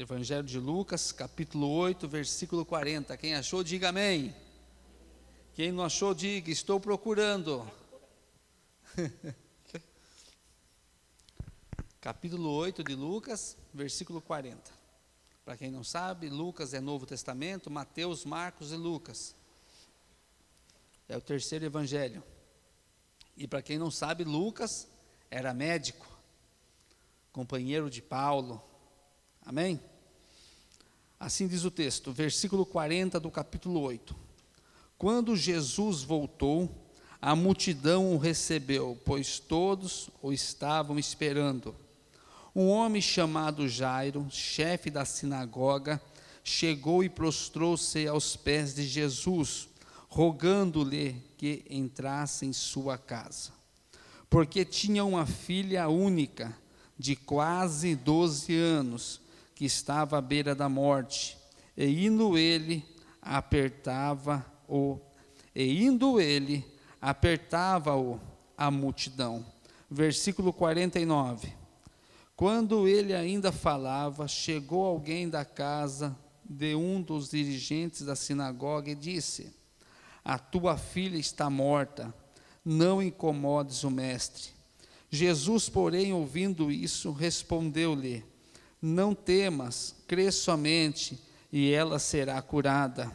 Evangelho de Lucas, capítulo 8, versículo 40. Quem achou, diga amém. Quem não achou, diga, estou procurando. capítulo 8 de Lucas, versículo 40. Para quem não sabe, Lucas é Novo Testamento, Mateus, Marcos e Lucas. É o terceiro evangelho. E para quem não sabe, Lucas era médico, companheiro de Paulo. Amém? Assim diz o texto, versículo 40 do capítulo 8. Quando Jesus voltou, a multidão o recebeu, pois todos o estavam esperando. Um homem chamado Jairo, chefe da sinagoga, chegou e prostrou-se aos pés de Jesus, rogando-lhe que entrasse em sua casa. Porque tinha uma filha única, de quase doze anos, que estava à beira da morte. E indo ele, apertava-o, e indo ele, apertava-o a multidão. Versículo 49. Quando ele ainda falava, chegou alguém da casa de um dos dirigentes da sinagoga e disse: a tua filha está morta, não incomodes o mestre. Jesus, porém, ouvindo isso, respondeu-lhe: Não temas, crê somente, e ela será curada.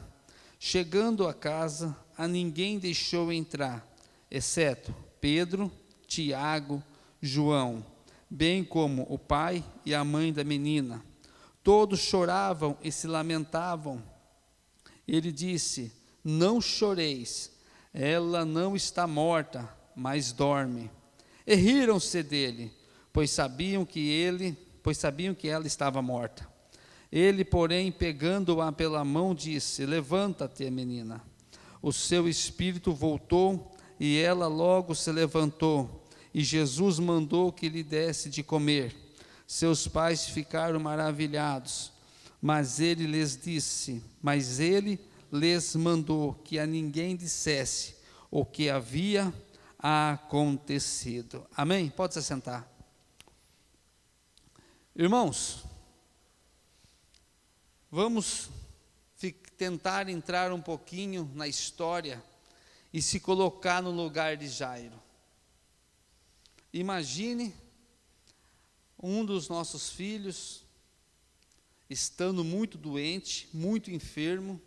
Chegando a casa, a ninguém deixou entrar, exceto Pedro, Tiago, João, bem como o pai e a mãe da menina. Todos choravam e se lamentavam. Ele disse: não choreis, ela não está morta, mas dorme. E riram-se dele, pois sabiam que ele, pois sabiam que ela estava morta. Ele, porém, pegando-a pela mão, disse: Levanta-te, menina. O seu espírito voltou e ela logo se levantou. E Jesus mandou que lhe desse de comer. Seus pais ficaram maravilhados. Mas ele lhes disse: Mas ele lhes mandou que a ninguém dissesse o que havia acontecido. Amém? Pode se sentar. Irmãos, vamos tentar entrar um pouquinho na história e se colocar no lugar de Jairo. Imagine um dos nossos filhos estando muito doente, muito enfermo,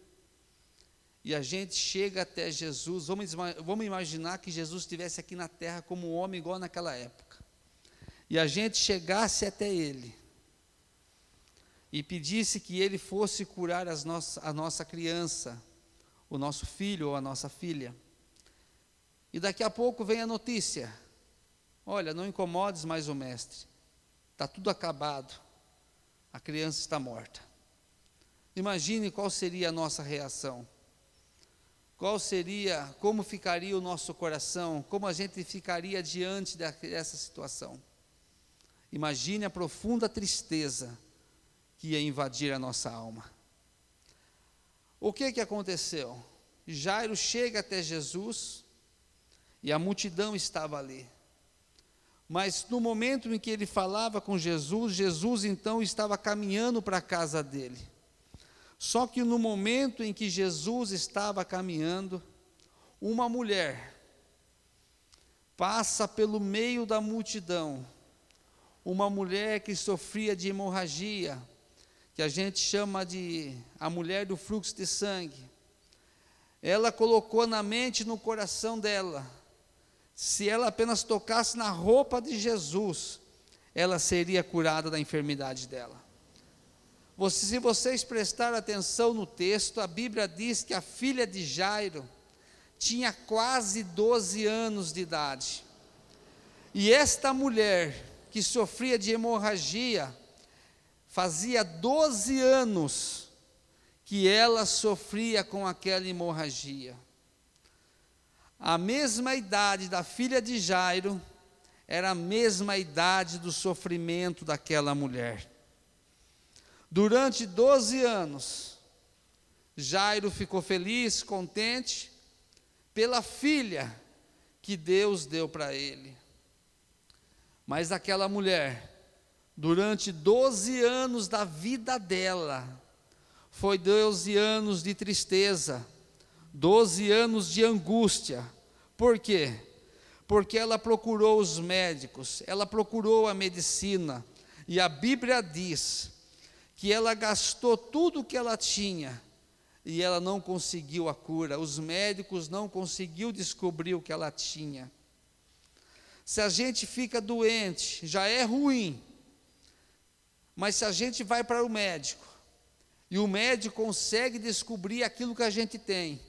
e a gente chega até Jesus, vamos, vamos imaginar que Jesus estivesse aqui na terra como um homem igual naquela época, e a gente chegasse até Ele, e pedisse que Ele fosse curar as nossa, a nossa criança, o nosso filho ou a nossa filha, e daqui a pouco vem a notícia: olha, não incomodes mais o mestre, está tudo acabado, a criança está morta. Imagine qual seria a nossa reação. Qual seria, como ficaria o nosso coração, como a gente ficaria diante dessa situação. Imagine a profunda tristeza que ia invadir a nossa alma. O que que aconteceu? Jairo chega até Jesus e a multidão estava ali. Mas no momento em que ele falava com Jesus, Jesus então estava caminhando para a casa dele. Só que no momento em que Jesus estava caminhando, uma mulher passa pelo meio da multidão, uma mulher que sofria de hemorragia, que a gente chama de a mulher do fluxo de sangue. Ela colocou na mente no coração dela, se ela apenas tocasse na roupa de Jesus, ela seria curada da enfermidade dela. Você, se vocês prestarem atenção no texto, a Bíblia diz que a filha de Jairo tinha quase 12 anos de idade. E esta mulher, que sofria de hemorragia, fazia 12 anos que ela sofria com aquela hemorragia. A mesma idade da filha de Jairo era a mesma idade do sofrimento daquela mulher. Durante 12 anos, Jairo ficou feliz, contente, pela filha que Deus deu para ele. Mas aquela mulher durante 12 anos da vida dela, foi 12 anos de tristeza, 12 anos de angústia. Por quê? Porque ela procurou os médicos, ela procurou a medicina, e a Bíblia diz que ela gastou tudo o que ela tinha e ela não conseguiu a cura, os médicos não conseguiu descobrir o que ela tinha. Se a gente fica doente, já é ruim. Mas se a gente vai para o médico e o médico consegue descobrir aquilo que a gente tem,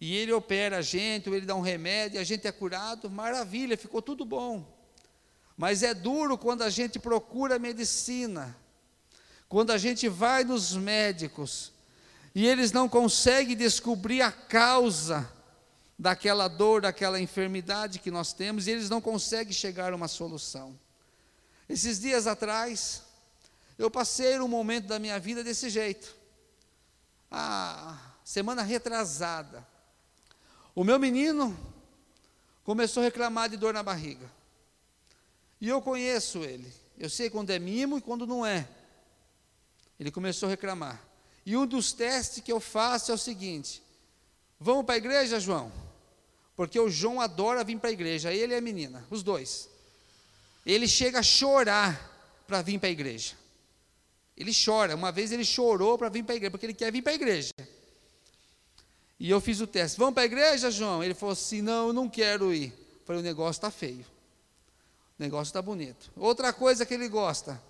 e ele opera a gente, ou ele dá um remédio, a gente é curado, maravilha, ficou tudo bom. Mas é duro quando a gente procura medicina, quando a gente vai nos médicos e eles não conseguem descobrir a causa daquela dor, daquela enfermidade que nós temos, e eles não conseguem chegar a uma solução. Esses dias atrás, eu passei um momento da minha vida desse jeito. A semana retrasada, o meu menino começou a reclamar de dor na barriga. E eu conheço ele. Eu sei quando é mimo e quando não é. Ele começou a reclamar. E um dos testes que eu faço é o seguinte: Vamos para a igreja, João? Porque o João adora vir para a igreja, ele e a menina, os dois. Ele chega a chorar para vir para a igreja. Ele chora. Uma vez ele chorou para vir para a igreja, porque ele quer vir para a igreja. E eu fiz o teste. Vamos para a igreja, João? Ele falou assim: Não, eu não quero ir. Eu falei: O negócio está feio. O negócio está bonito. Outra coisa que ele gosta.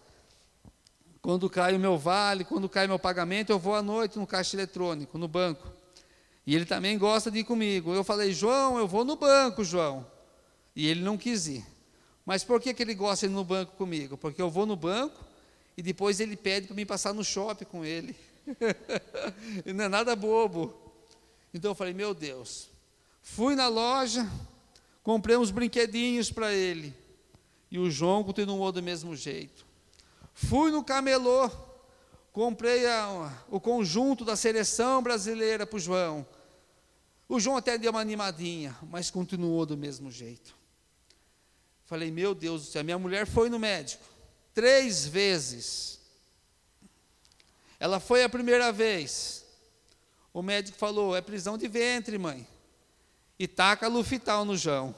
Quando cai o meu vale, quando cai meu pagamento, eu vou à noite no caixa eletrônico, no banco. E ele também gosta de ir comigo. Eu falei, João, eu vou no banco, João. E ele não quis ir. Mas por que, que ele gosta de ir no banco comigo? Porque eu vou no banco e depois ele pede para mim passar no shopping com ele. não é nada bobo. Então eu falei, meu Deus. Fui na loja, comprei uns brinquedinhos para ele. E o João continuou do mesmo jeito. Fui no camelô, comprei a, o conjunto da seleção brasileira para o João. O João até deu uma animadinha, mas continuou do mesmo jeito. Falei, meu Deus do céu, minha mulher foi no médico três vezes. Ela foi a primeira vez. O médico falou: é prisão de ventre, mãe. E taca lufetal no João.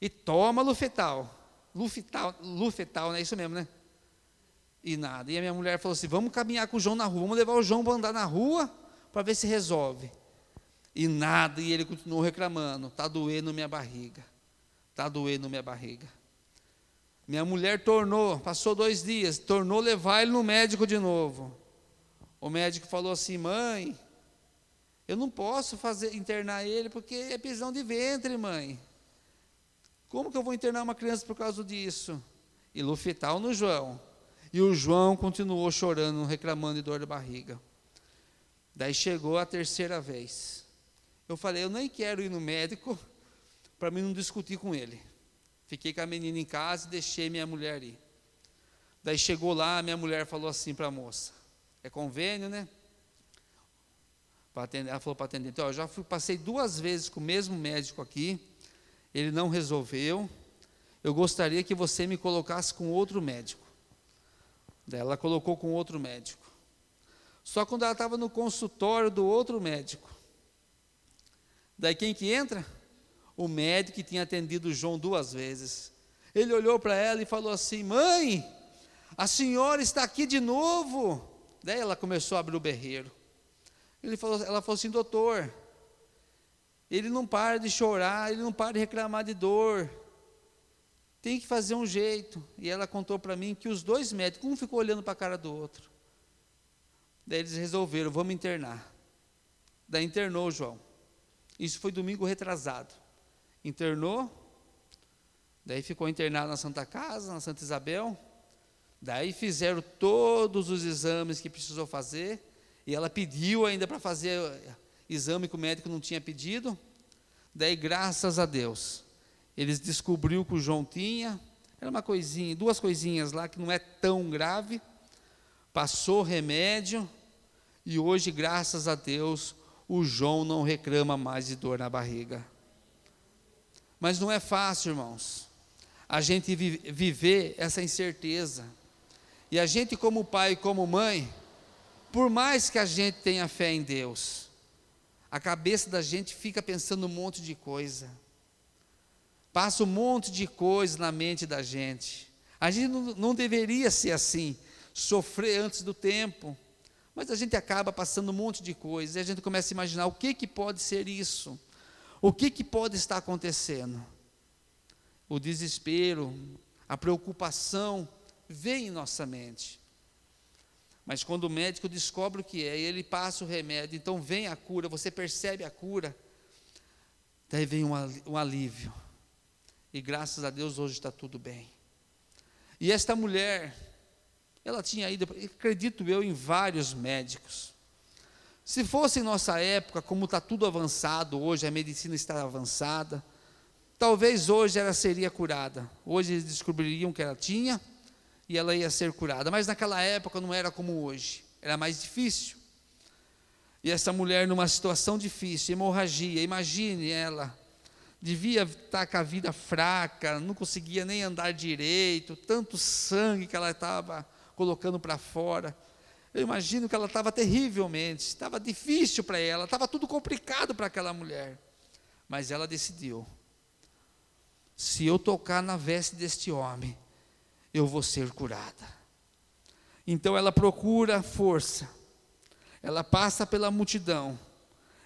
E toma lufetal. Lufetal, lufetal, não é isso mesmo, né? E nada. E a minha mulher falou assim: vamos caminhar com o João na rua, vamos levar o João para andar na rua para ver se resolve. E nada, e ele continuou reclamando: está doendo minha barriga, está doendo minha barriga. Minha mulher tornou, passou dois dias, tornou levar ele no médico de novo. O médico falou assim: mãe, eu não posso fazer internar ele porque é prisão de ventre, mãe. Como que eu vou internar uma criança por causa disso? E Lufetal no João. E o João continuou chorando, reclamando de dor de barriga. Daí chegou a terceira vez. Eu falei, eu nem quero ir no médico para mim não discutir com ele. Fiquei com a menina em casa e deixei minha mulher ir. Daí chegou lá, minha mulher falou assim para a moça: É convênio, né? Ela falou para atender. Então, eu já fui, passei duas vezes com o mesmo médico aqui, ele não resolveu. Eu gostaria que você me colocasse com outro médico. Daí ela colocou com outro médico. Só quando ela estava no consultório do outro médico, Daí quem que entra? O médico que tinha atendido João duas vezes. Ele olhou para ela e falou assim: Mãe, a senhora está aqui de novo. Daí ela começou a abrir o berreiro. Ele falou, ela falou assim: Doutor, ele não para de chorar, ele não para de reclamar de dor. Tem que fazer um jeito. E ela contou para mim que os dois médicos, um ficou olhando para a cara do outro. Daí eles resolveram: vamos internar. Daí internou o João. Isso foi domingo retrasado. Internou, daí ficou internado na Santa Casa, na Santa Isabel. Daí fizeram todos os exames que precisou fazer, e ela pediu ainda para fazer exame que o médico não tinha pedido. Daí, graças a Deus, eles descobriu que o João tinha, era uma coisinha, duas coisinhas lá que não é tão grave. Passou remédio e hoje, graças a Deus, o João não reclama mais de dor na barriga. Mas não é fácil, irmãos. a gente viver essa incerteza. E a gente, como pai e como mãe, por mais que a gente tenha fé em Deus, a cabeça da gente fica pensando um monte de coisa. Passa um monte de coisa na mente da gente. A gente não, não deveria ser assim, sofrer antes do tempo. Mas a gente acaba passando um monte de coisa e a gente começa a imaginar o que, que pode ser isso, o que, que pode estar acontecendo. O desespero, a preocupação vem em nossa mente. Mas quando o médico descobre o que é, ele passa o remédio, então vem a cura, você percebe a cura, daí vem um alívio. E graças a Deus hoje está tudo bem. E esta mulher, ela tinha ido, acredito eu, em vários médicos. Se fosse em nossa época, como está tudo avançado hoje, a medicina está avançada, talvez hoje ela seria curada. Hoje eles descobririam que ela tinha e ela ia ser curada. Mas naquela época não era como hoje, era mais difícil. E essa mulher, numa situação difícil, hemorragia, imagine ela, devia estar com a vida fraca, não conseguia nem andar direito, tanto sangue que ela estava colocando para fora. Eu imagino que ela estava terrivelmente, estava difícil para ela, estava tudo complicado para aquela mulher. Mas ela decidiu: se eu tocar na veste deste homem, eu vou ser curada. Então ela procura força, ela passa pela multidão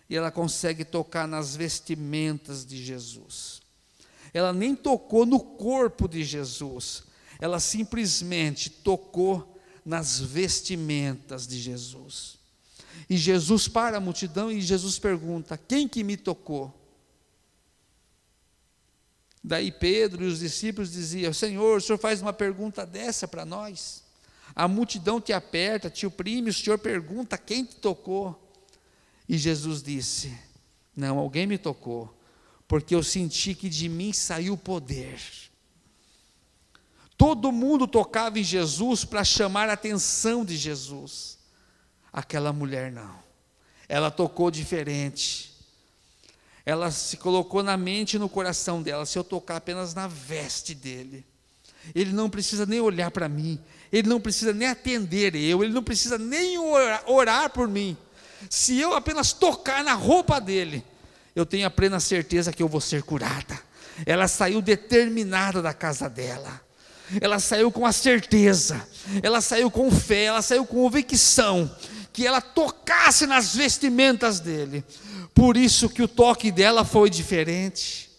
e ela consegue tocar nas vestimentas de Jesus. Ela nem tocou no corpo de Jesus, ela simplesmente tocou nas vestimentas de Jesus. E Jesus para a multidão e Jesus pergunta: Quem que me tocou? Daí Pedro e os discípulos diziam: Senhor, o senhor faz uma pergunta dessa para nós? A multidão te aperta, te oprime, o senhor pergunta quem te tocou? E Jesus disse: Não, alguém me tocou, porque eu senti que de mim saiu poder. Todo mundo tocava em Jesus para chamar a atenção de Jesus. Aquela mulher não. Ela tocou diferente ela se colocou na mente e no coração dela: se eu tocar apenas na veste dele, ele não precisa nem olhar para mim, ele não precisa nem atender eu, ele não precisa nem orar, orar por mim. Se eu apenas tocar na roupa dele, eu tenho a plena certeza que eu vou ser curada. Ela saiu determinada da casa dela. Ela saiu com a certeza, ela saiu com fé, ela saiu com convicção que ela tocasse nas vestimentas dele. Por isso que o toque dela foi diferente.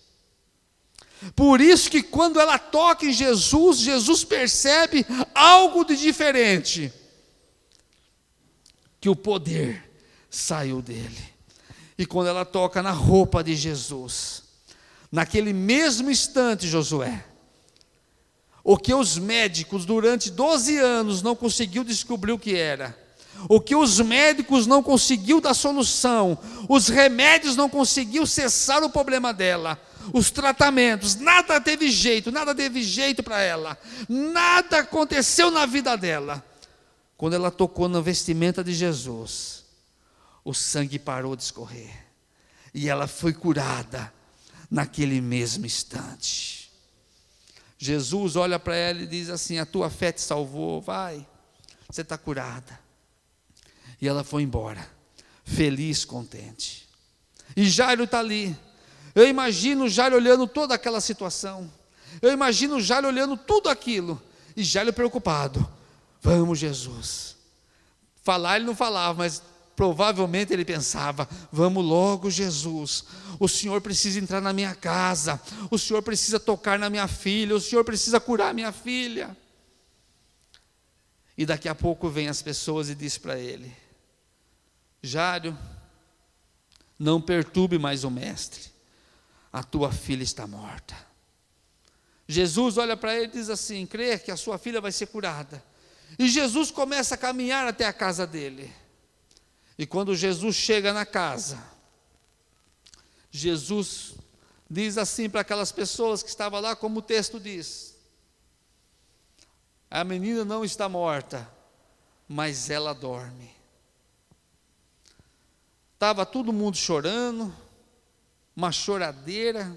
Por isso que quando ela toca em Jesus, Jesus percebe algo de diferente. Que o poder saiu dele. E quando ela toca na roupa de Jesus, naquele mesmo instante, Josué, o que os médicos durante 12 anos não conseguiu descobrir o que era, o que os médicos não conseguiu dar solução, os remédios não conseguiu cessar o problema dela, os tratamentos, nada teve jeito, nada teve jeito para ela, nada aconteceu na vida dela. Quando ela tocou na vestimenta de Jesus, o sangue parou de escorrer. E ela foi curada naquele mesmo instante. Jesus olha para ela e diz assim: A tua fé te salvou, vai, você está curada. E ela foi embora, feliz, contente. E Jairo está ali. Eu imagino Jairo olhando toda aquela situação. Eu imagino Jairo olhando tudo aquilo. E Jairo preocupado. Vamos, Jesus. Falar ele não falava, mas provavelmente ele pensava: vamos logo, Jesus. O Senhor precisa entrar na minha casa. O Senhor precisa tocar na minha filha. O Senhor precisa curar minha filha. E daqui a pouco vem as pessoas e diz para ele: Jário, não perturbe mais o mestre, a tua filha está morta. Jesus olha para ele e diz assim: crê que a sua filha vai ser curada. E Jesus começa a caminhar até a casa dele. E quando Jesus chega na casa, Jesus diz assim para aquelas pessoas que estavam lá, como o texto diz: A menina não está morta, mas ela dorme. Estava todo mundo chorando, uma choradeira.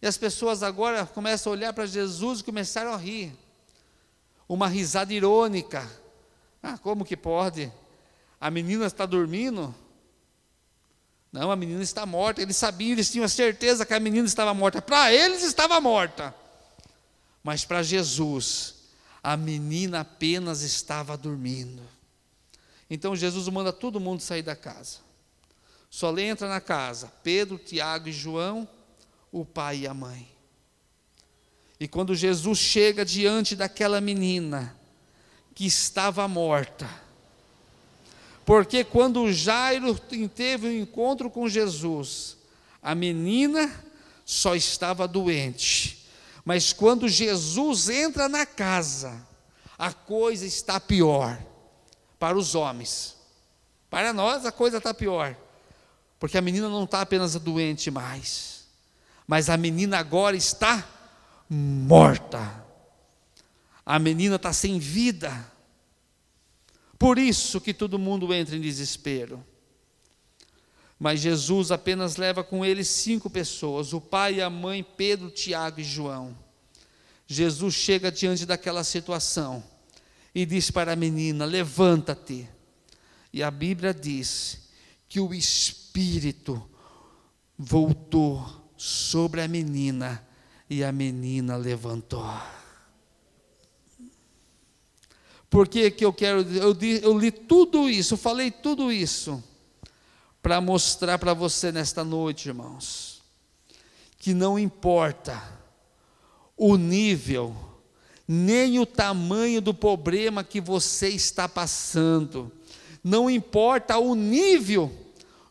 E as pessoas agora começam a olhar para Jesus e começaram a rir. Uma risada irônica. Ah, como que pode? A menina está dormindo? Não, a menina está morta. Eles sabiam, eles tinham a certeza que a menina estava morta. Para eles estava morta. Mas para Jesus, a menina apenas estava dormindo. Então Jesus manda todo mundo sair da casa. Só entra na casa Pedro, Tiago e João, o pai e a mãe. E quando Jesus chega diante daquela menina que estava morta, porque quando Jairo teve o um encontro com Jesus, a menina só estava doente, mas quando Jesus entra na casa, a coisa está pior para os homens. Para nós a coisa está pior, porque a menina não está apenas doente mais, mas a menina agora está morta. A menina está sem vida. Por isso que todo mundo entra em desespero. Mas Jesus apenas leva com ele cinco pessoas: o pai, a mãe, Pedro, Tiago e João. Jesus chega diante daquela situação e diz para a menina: Levanta-te. E a Bíblia diz que o Espírito voltou sobre a menina e a menina levantou. Por que, eu quero, eu, eu li tudo isso, falei tudo isso, para mostrar para você nesta noite, irmãos, que não importa o nível, nem o tamanho do problema que você está passando, não importa o nível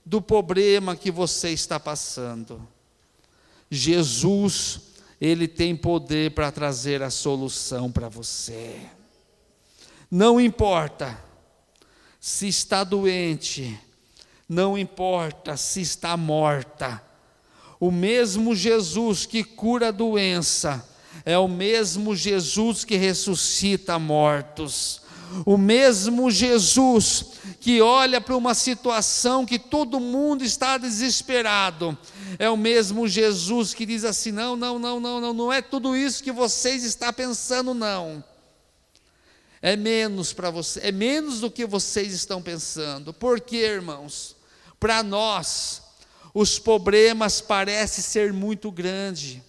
do problema que você está passando. Jesus, Ele tem poder para trazer a solução para você. Não importa se está doente, não importa se está morta, o mesmo Jesus que cura a doença, é o mesmo Jesus que ressuscita mortos. O mesmo Jesus que olha para uma situação que todo mundo está desesperado, é o mesmo Jesus que diz assim: não, não, não, não, não, não é tudo isso que vocês estão pensando, não. É menos para você, é menos do que vocês estão pensando. Por quê, irmãos? Para nós, os problemas parecem ser muito grandes.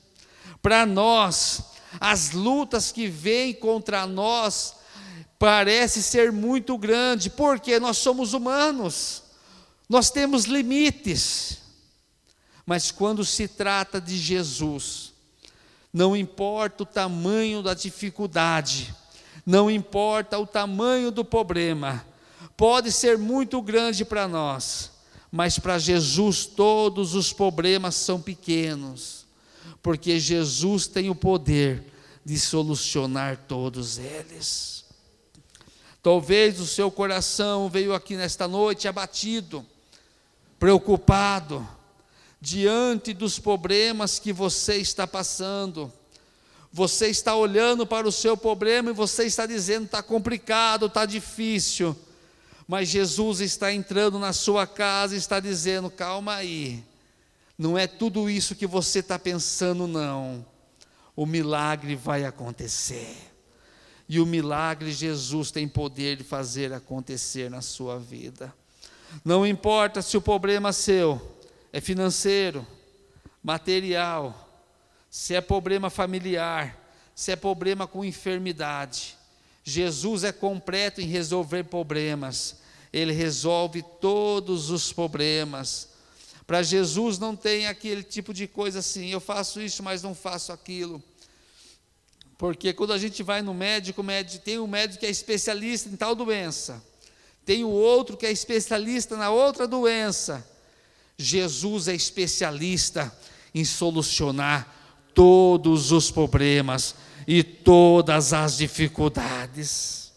Para nós, as lutas que vêm contra nós parece ser muito grande, porque nós somos humanos. Nós temos limites. Mas quando se trata de Jesus, não importa o tamanho da dificuldade, não importa o tamanho do problema, pode ser muito grande para nós, mas para Jesus todos os problemas são pequenos porque Jesus tem o poder de solucionar todos eles. Talvez o seu coração veio aqui nesta noite abatido, preocupado, diante dos problemas que você está passando. Você está olhando para o seu problema e você está dizendo: está complicado, está difícil. Mas Jesus está entrando na sua casa e está dizendo: calma aí, não é tudo isso que você está pensando, não. O milagre vai acontecer. E o milagre Jesus tem poder de fazer acontecer na sua vida. Não importa se o problema seu é financeiro, material, se é problema familiar, se é problema com enfermidade. Jesus é completo em resolver problemas. Ele resolve todos os problemas. Para Jesus não tem aquele tipo de coisa assim, eu faço isso, mas não faço aquilo. Porque quando a gente vai no médico, médico tem um médico que é especialista em tal doença, tem o outro que é especialista na outra doença. Jesus é especialista em solucionar todos os problemas e todas as dificuldades.